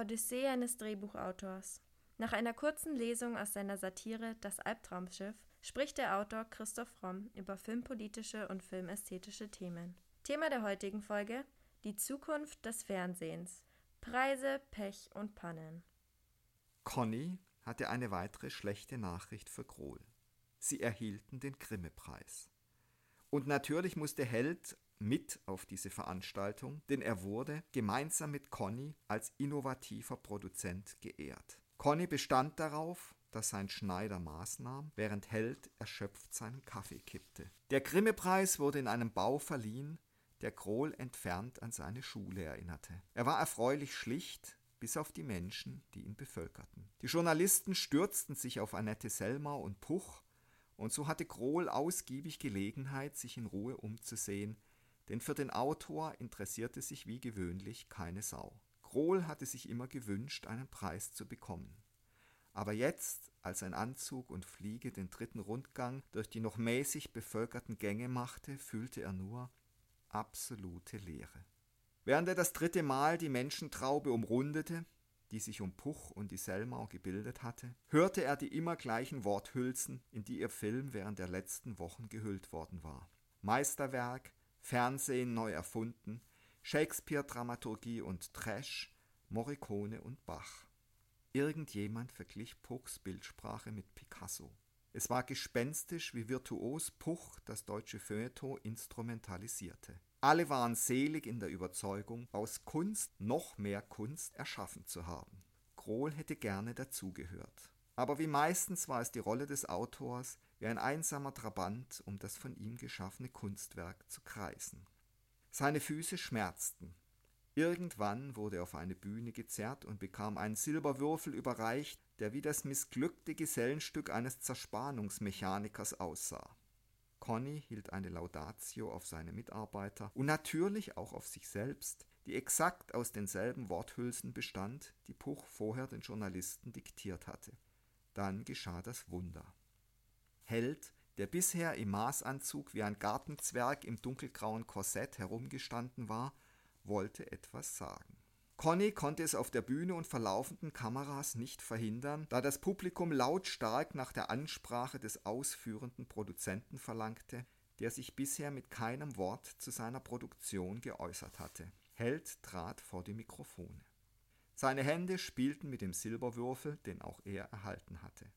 Odyssee eines Drehbuchautors. Nach einer kurzen Lesung aus seiner Satire Das Albtraumschiff spricht der Autor Christoph Romm über filmpolitische und filmästhetische Themen. Thema der heutigen Folge: Die Zukunft des Fernsehens. Preise, Pech und Pannen. Conny hatte eine weitere schlechte Nachricht für Grohl. Sie erhielten den Grimme-Preis. Und natürlich musste Held mit auf diese Veranstaltung, denn er wurde gemeinsam mit Conny als innovativer Produzent geehrt. Conny bestand darauf, dass sein Schneider Maß nahm, während Held erschöpft seinen Kaffee kippte. Der Grimme-Preis wurde in einem Bau verliehen, der Krohl entfernt an seine Schule erinnerte. Er war erfreulich schlicht, bis auf die Menschen, die ihn bevölkerten. Die Journalisten stürzten sich auf Annette Selmar und Puch, und so hatte Krohl ausgiebig Gelegenheit, sich in Ruhe umzusehen, denn für den Autor interessierte sich wie gewöhnlich keine Sau. Krohl hatte sich immer gewünscht, einen Preis zu bekommen. Aber jetzt, als ein Anzug und Fliege den dritten Rundgang durch die noch mäßig bevölkerten Gänge machte, fühlte er nur absolute Leere. Während er das dritte Mal die Menschentraube umrundete, die sich um Puch und die Selmau gebildet hatte, hörte er die immer gleichen Worthülsen, in die ihr Film während der letzten Wochen gehüllt worden war. Meisterwerk, Fernsehen neu erfunden, Shakespeare-Dramaturgie und Trash, Morricone und Bach. Irgendjemand verglich Puchs Bildsprache mit Picasso. Es war gespenstisch, wie virtuos Puch das deutsche Feuilleton instrumentalisierte. Alle waren selig in der Überzeugung, aus Kunst noch mehr Kunst erschaffen zu haben. Krohl hätte gerne dazugehört. Aber wie meistens war es die Rolle des Autors, wie ein einsamer Trabant um das von ihm geschaffene Kunstwerk zu kreisen. Seine Füße schmerzten. Irgendwann wurde er auf eine Bühne gezerrt und bekam einen Silberwürfel überreicht, der wie das missglückte Gesellenstück eines Zerspannungsmechanikers aussah. Conny hielt eine Laudatio auf seine Mitarbeiter und natürlich auch auf sich selbst, die exakt aus denselben Worthülsen bestand, die Puch vorher den Journalisten diktiert hatte. Dann geschah das Wunder. Held, der bisher im Maßanzug wie ein Gartenzwerg im dunkelgrauen Korsett herumgestanden war, wollte etwas sagen. Conny konnte es auf der Bühne und verlaufenden Kameras nicht verhindern, da das Publikum lautstark nach der Ansprache des ausführenden Produzenten verlangte, der sich bisher mit keinem Wort zu seiner Produktion geäußert hatte. Held trat vor die Mikrofone. Seine Hände spielten mit dem Silberwürfel, den auch er erhalten hatte.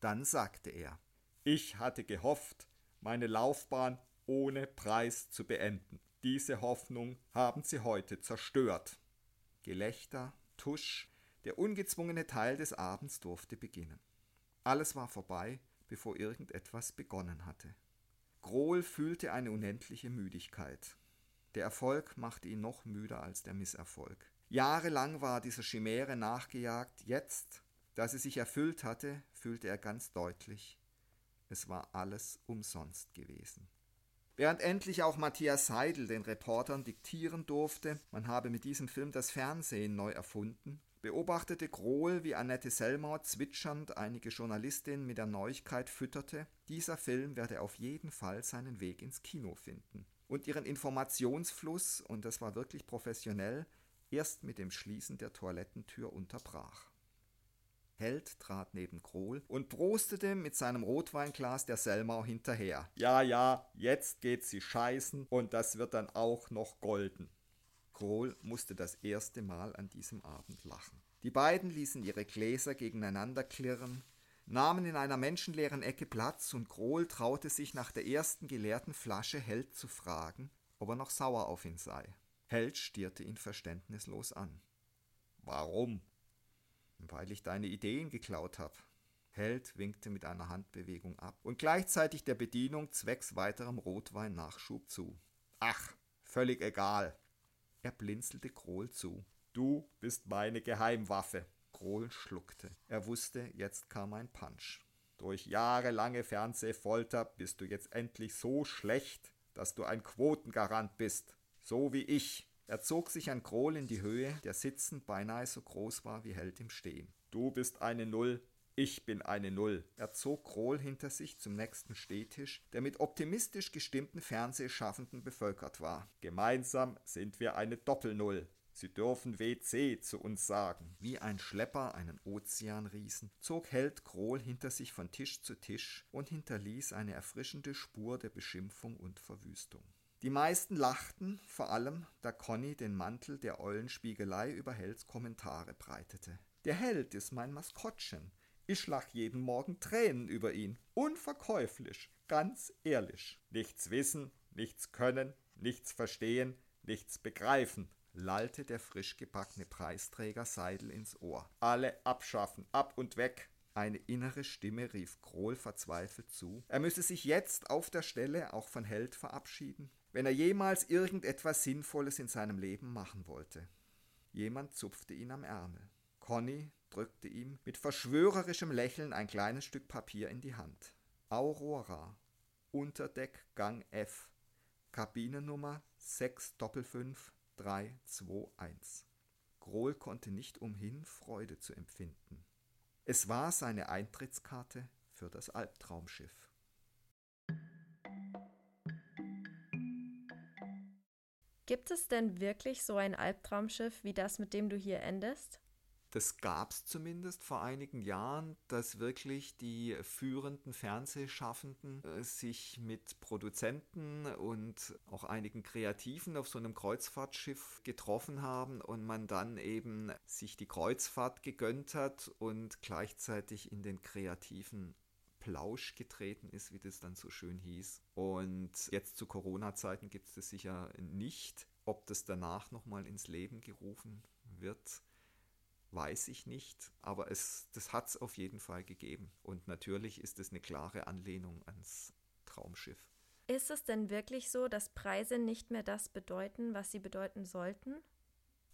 Dann sagte er Ich hatte gehofft, meine Laufbahn ohne Preis zu beenden. Diese Hoffnung haben sie heute zerstört. Gelächter, Tusch, der ungezwungene Teil des Abends durfte beginnen. Alles war vorbei, bevor irgendetwas begonnen hatte. Grohl fühlte eine unendliche Müdigkeit. Der Erfolg machte ihn noch müder als der Misserfolg. Jahrelang war dieser Chimäre nachgejagt, jetzt, da sie sich erfüllt hatte, fühlte er ganz deutlich, es war alles umsonst gewesen. Während endlich auch Matthias Seidel den Reportern diktieren durfte, man habe mit diesem Film das Fernsehen neu erfunden, beobachtete Grohl, wie Annette Selmau zwitschernd einige Journalistinnen mit der Neuigkeit fütterte, dieser Film werde auf jeden Fall seinen Weg ins Kino finden. Und ihren Informationsfluss, und das war wirklich professionell, erst mit dem Schließen der Toilettentür unterbrach. Held trat neben Krohl und prostete mit seinem Rotweinglas der Selmau hinterher. Ja, ja, jetzt geht sie scheißen und das wird dann auch noch golden. Krohl musste das erste Mal an diesem Abend lachen. Die beiden ließen ihre Gläser gegeneinander klirren, nahmen in einer menschenleeren Ecke Platz und Krohl traute sich nach der ersten geleerten Flasche Held zu fragen, ob er noch sauer auf ihn sei. Held stierte ihn verständnislos an. Warum? weil ich deine Ideen geklaut habe. Held winkte mit einer Handbewegung ab und gleichzeitig der Bedienung zwecks weiterem Rotwein Nachschub zu. Ach, völlig egal. Er blinzelte Krohl zu. Du bist meine Geheimwaffe. Krohl schluckte. Er wusste, jetzt kam ein Punch. Durch jahrelange Fernsehfolter bist du jetzt endlich so schlecht, dass du ein Quotengarant bist. So wie ich. Er zog sich an Krohl in die Höhe, der sitzend beinahe so groß war wie Held im Stehen. Du bist eine Null, ich bin eine Null. Er zog Krohl hinter sich zum nächsten Stehtisch, der mit optimistisch gestimmten Fernsehschaffenden bevölkert war. Gemeinsam sind wir eine Doppelnull. Sie dürfen WC zu uns sagen. Wie ein Schlepper einen Ozeanriesen zog Held Krohl hinter sich von Tisch zu Tisch und hinterließ eine erfrischende Spur der Beschimpfung und Verwüstung. Die meisten lachten, vor allem, da Conny den Mantel der Eulenspiegelei über Helds Kommentare breitete. Der Held ist mein Maskottchen. Ich lach jeden Morgen Tränen über ihn. Unverkäuflich, ganz ehrlich. Nichts wissen, nichts können, nichts verstehen, nichts begreifen, lallte der frisch gebackene Preisträger Seidel ins Ohr. Alle abschaffen, ab und weg. Eine innere Stimme rief Krohl verzweifelt zu. Er müsse sich jetzt auf der Stelle auch von Held verabschieden, wenn er jemals irgendetwas Sinnvolles in seinem Leben machen wollte. Jemand zupfte ihn am Ärmel. Conny drückte ihm mit verschwörerischem Lächeln ein kleines Stück Papier in die Hand. Aurora, Unterdeck Gang F, Kabinennummer 655321. Grohl konnte nicht umhin, Freude zu empfinden. Es war seine Eintrittskarte für das Albtraumschiff. Gibt es denn wirklich so ein Albtraumschiff wie das, mit dem du hier endest? das gab es zumindest vor einigen Jahren, dass wirklich die führenden Fernsehschaffenden äh, sich mit Produzenten und auch einigen Kreativen auf so einem Kreuzfahrtschiff getroffen haben und man dann eben sich die Kreuzfahrt gegönnt hat und gleichzeitig in den kreativen Plausch getreten ist, wie das dann so schön hieß. Und jetzt zu Corona-Zeiten gibt es das sicher nicht. Ob das danach nochmal ins Leben gerufen wird, weiß ich nicht, aber es, das hat es auf jeden Fall gegeben. Und natürlich ist es eine klare Anlehnung ans Traumschiff. Ist es denn wirklich so, dass Preise nicht mehr das bedeuten, was sie bedeuten sollten?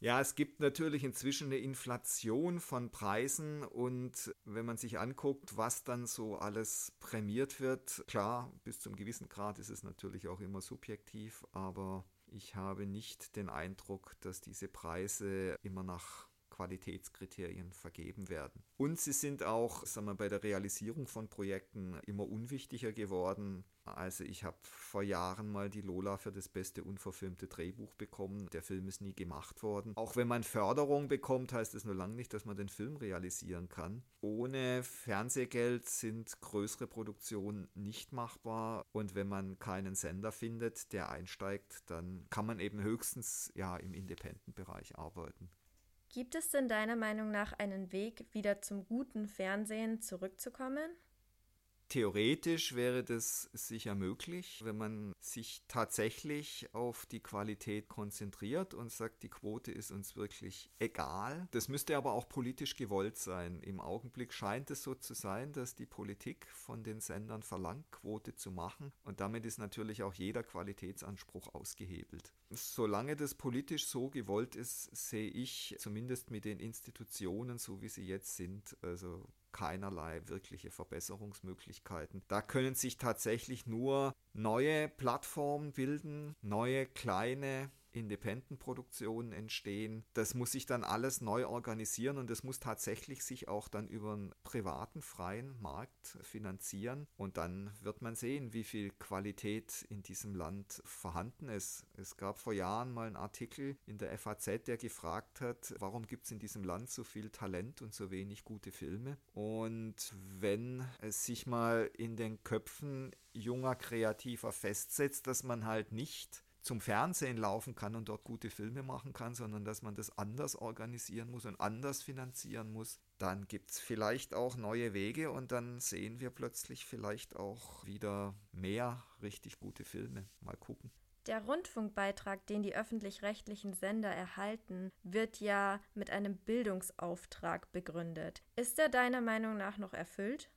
Ja, es gibt natürlich inzwischen eine Inflation von Preisen und wenn man sich anguckt, was dann so alles prämiert wird, klar, bis zum gewissen Grad ist es natürlich auch immer subjektiv, aber ich habe nicht den Eindruck, dass diese Preise immer nach Qualitätskriterien vergeben werden. Und sie sind auch sagen wir, bei der Realisierung von Projekten immer unwichtiger geworden. Also ich habe vor Jahren mal die Lola für das beste unverfilmte Drehbuch bekommen. Der Film ist nie gemacht worden. Auch wenn man Förderung bekommt, heißt es nur lange nicht, dass man den Film realisieren kann. Ohne Fernsehgeld sind größere Produktionen nicht machbar. Und wenn man keinen Sender findet, der einsteigt, dann kann man eben höchstens ja im Independent-Bereich arbeiten. Gibt es denn deiner Meinung nach einen Weg, wieder zum guten Fernsehen zurückzukommen? Theoretisch wäre das sicher möglich, wenn man sich tatsächlich auf die Qualität konzentriert und sagt, die Quote ist uns wirklich egal. Das müsste aber auch politisch gewollt sein. Im Augenblick scheint es so zu sein, dass die Politik von den Sendern verlangt, Quote zu machen und damit ist natürlich auch jeder Qualitätsanspruch ausgehebelt. Solange das politisch so gewollt ist, sehe ich zumindest mit den Institutionen, so wie sie jetzt sind, also keinerlei wirkliche Verbesserungsmöglichkeiten. Da können sich tatsächlich nur neue Plattformen bilden, neue kleine Independent-Produktionen entstehen. Das muss sich dann alles neu organisieren und es muss tatsächlich sich auch dann über einen privaten, freien Markt finanzieren. Und dann wird man sehen, wie viel Qualität in diesem Land vorhanden ist. Es gab vor Jahren mal einen Artikel in der FAZ, der gefragt hat, warum gibt es in diesem Land so viel Talent und so wenig gute Filme. Und wenn es sich mal in den Köpfen junger Kreativer festsetzt, dass man halt nicht zum Fernsehen laufen kann und dort gute Filme machen kann, sondern dass man das anders organisieren muss und anders finanzieren muss, dann gibt es vielleicht auch neue Wege und dann sehen wir plötzlich vielleicht auch wieder mehr richtig gute Filme. Mal gucken. Der Rundfunkbeitrag, den die öffentlich-rechtlichen Sender erhalten, wird ja mit einem Bildungsauftrag begründet. Ist er deiner Meinung nach noch erfüllt?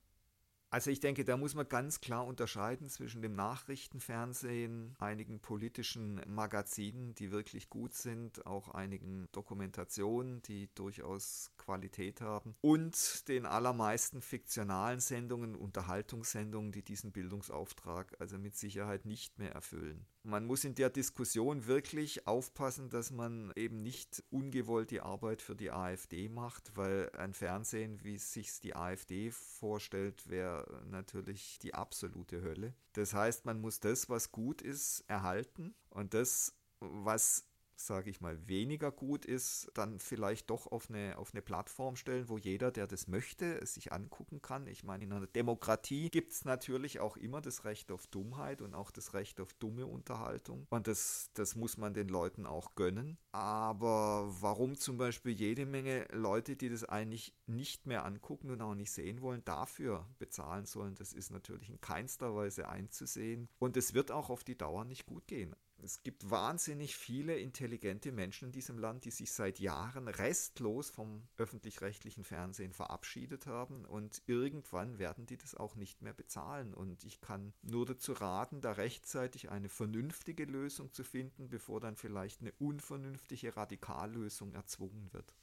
Also ich denke, da muss man ganz klar unterscheiden zwischen dem Nachrichtenfernsehen, einigen politischen Magazinen, die wirklich gut sind, auch einigen Dokumentationen, die durchaus Qualität haben, und den allermeisten fiktionalen Sendungen, Unterhaltungssendungen, die diesen Bildungsauftrag also mit Sicherheit nicht mehr erfüllen. Man muss in der Diskussion wirklich aufpassen, dass man eben nicht ungewollt die Arbeit für die AfD macht, weil ein Fernsehen, wie es sich die AfD vorstellt, wäre natürlich die absolute Hölle. Das heißt, man muss das, was gut ist, erhalten und das, was sage ich mal, weniger gut ist, dann vielleicht doch auf eine, auf eine Plattform stellen, wo jeder, der das möchte, es sich angucken kann. Ich meine, in einer Demokratie gibt es natürlich auch immer das Recht auf Dummheit und auch das Recht auf dumme Unterhaltung. Und das, das muss man den Leuten auch gönnen. Aber warum zum Beispiel jede Menge Leute, die das eigentlich nicht mehr angucken und auch nicht sehen wollen, dafür bezahlen sollen, das ist natürlich in keinster Weise einzusehen. Und es wird auch auf die Dauer nicht gut gehen. Es gibt wahnsinnig viele intelligente Menschen in diesem Land, die sich seit Jahren restlos vom öffentlich-rechtlichen Fernsehen verabschiedet haben und irgendwann werden die das auch nicht mehr bezahlen. Und ich kann nur dazu raten, da rechtzeitig eine vernünftige Lösung zu finden, bevor dann vielleicht eine unvernünftige Radikallösung erzwungen wird.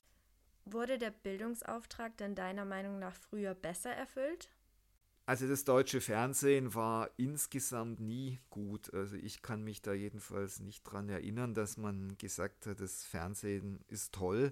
Wurde der Bildungsauftrag denn deiner Meinung nach früher besser erfüllt? Also das deutsche Fernsehen war insgesamt nie gut. Also ich kann mich da jedenfalls nicht dran erinnern, dass man gesagt hat, das Fernsehen ist toll.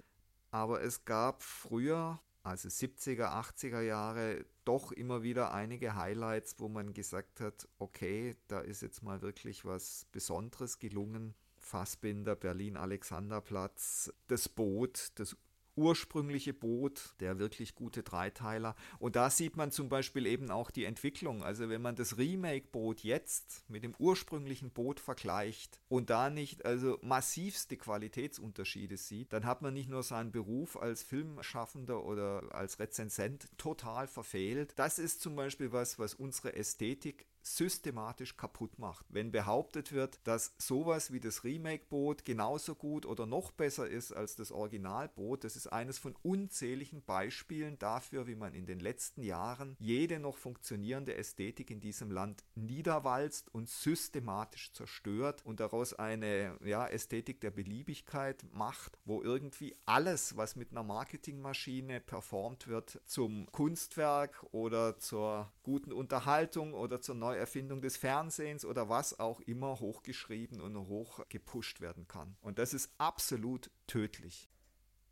Aber es gab früher, also 70er, 80er Jahre, doch immer wieder einige Highlights, wo man gesagt hat, okay, da ist jetzt mal wirklich was Besonderes gelungen. Fassbinder, Berlin, Alexanderplatz, das Boot, das ursprüngliche Boot, der wirklich gute Dreiteiler. Und da sieht man zum Beispiel eben auch die Entwicklung. Also wenn man das Remake-Boot jetzt mit dem ursprünglichen Boot vergleicht und da nicht also massivste Qualitätsunterschiede sieht, dann hat man nicht nur seinen Beruf als Filmschaffender oder als Rezensent total verfehlt. Das ist zum Beispiel was, was unsere Ästhetik systematisch kaputt macht. Wenn behauptet wird, dass sowas wie das Remake-Boot genauso gut oder noch besser ist als das Originalboot, das ist eines von unzähligen Beispielen dafür, wie man in den letzten Jahren jede noch funktionierende Ästhetik in diesem Land niederwalzt und systematisch zerstört und daraus eine ja, Ästhetik der Beliebigkeit macht, wo irgendwie alles, was mit einer Marketingmaschine performt wird, zum Kunstwerk oder zur guten Unterhaltung oder zur neuen Neuerfindung des Fernsehens oder was auch immer hochgeschrieben und hochgepusht werden kann. Und das ist absolut tödlich.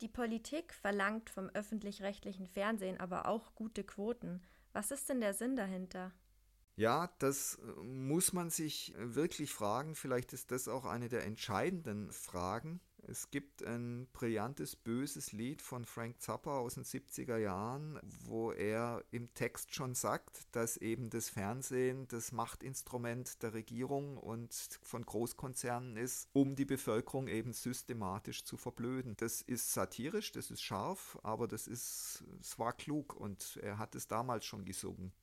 Die Politik verlangt vom öffentlich-rechtlichen Fernsehen aber auch gute Quoten. Was ist denn der Sinn dahinter? Ja, das äh, muss man sich wirklich fragen. Vielleicht ist das auch eine der entscheidenden Fragen. Es gibt ein brillantes, böses Lied von Frank Zappa aus den 70er Jahren, wo er im Text schon sagt, dass eben das Fernsehen das Machtinstrument der Regierung und von Großkonzernen ist, um die Bevölkerung eben systematisch zu verblöden. Das ist satirisch, das ist scharf, aber das ist, es war klug und er hat es damals schon gesungen.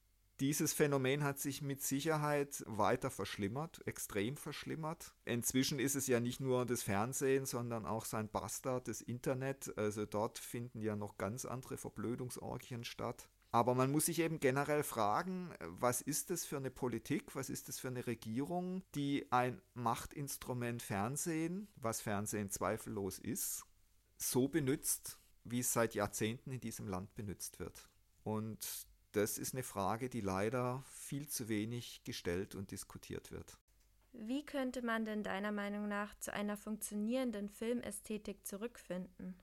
Dieses Phänomen hat sich mit Sicherheit weiter verschlimmert, extrem verschlimmert. Inzwischen ist es ja nicht nur das Fernsehen, sondern auch sein Bastard, das Internet. Also dort finden ja noch ganz andere Verblödungsorgien statt. Aber man muss sich eben generell fragen, was ist das für eine Politik, was ist das für eine Regierung, die ein Machtinstrument Fernsehen, was Fernsehen zweifellos ist, so benutzt, wie es seit Jahrzehnten in diesem Land benutzt wird. Und das ist eine Frage, die leider viel zu wenig gestellt und diskutiert wird. Wie könnte man denn deiner Meinung nach zu einer funktionierenden Filmästhetik zurückfinden?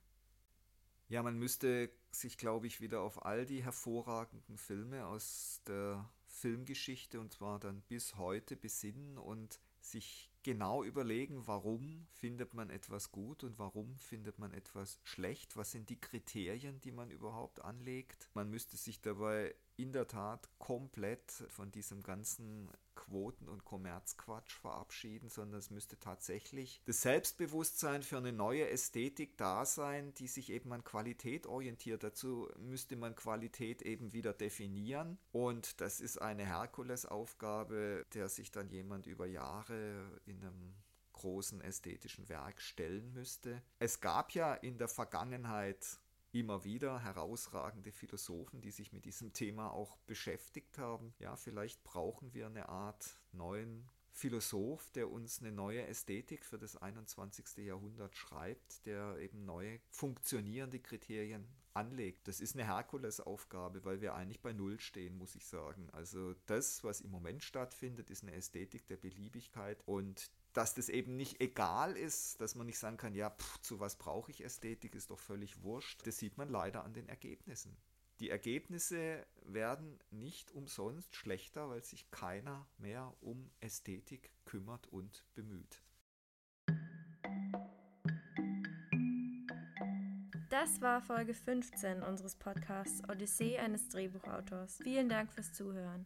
Ja, man müsste sich, glaube ich, wieder auf all die hervorragenden Filme aus der Filmgeschichte und zwar dann bis heute besinnen und sich genau überlegen, warum findet man etwas gut und warum findet man etwas schlecht, was sind die Kriterien, die man überhaupt anlegt. Man müsste sich dabei in der Tat komplett von diesem ganzen Quoten- und Kommerzquatsch verabschieden, sondern es müsste tatsächlich das Selbstbewusstsein für eine neue Ästhetik da sein, die sich eben an Qualität orientiert. Dazu müsste man Qualität eben wieder definieren und das ist eine Herkulesaufgabe, der sich dann jemand über Jahre in einem großen ästhetischen Werk stellen müsste. Es gab ja in der Vergangenheit immer wieder herausragende Philosophen, die sich mit diesem Thema auch beschäftigt haben. Ja, vielleicht brauchen wir eine Art neuen Philosoph, der uns eine neue Ästhetik für das 21. Jahrhundert schreibt, der eben neue funktionierende Kriterien anlegt. Das ist eine Herkulesaufgabe, weil wir eigentlich bei Null stehen, muss ich sagen. Also das, was im Moment stattfindet, ist eine Ästhetik der Beliebigkeit und dass das eben nicht egal ist, dass man nicht sagen kann, ja, pff, zu was brauche ich Ästhetik, ist doch völlig wurscht. Das sieht man leider an den Ergebnissen. Die Ergebnisse werden nicht umsonst schlechter, weil sich keiner mehr um Ästhetik kümmert und bemüht. Das war Folge 15 unseres Podcasts Odyssee eines Drehbuchautors. Vielen Dank fürs Zuhören.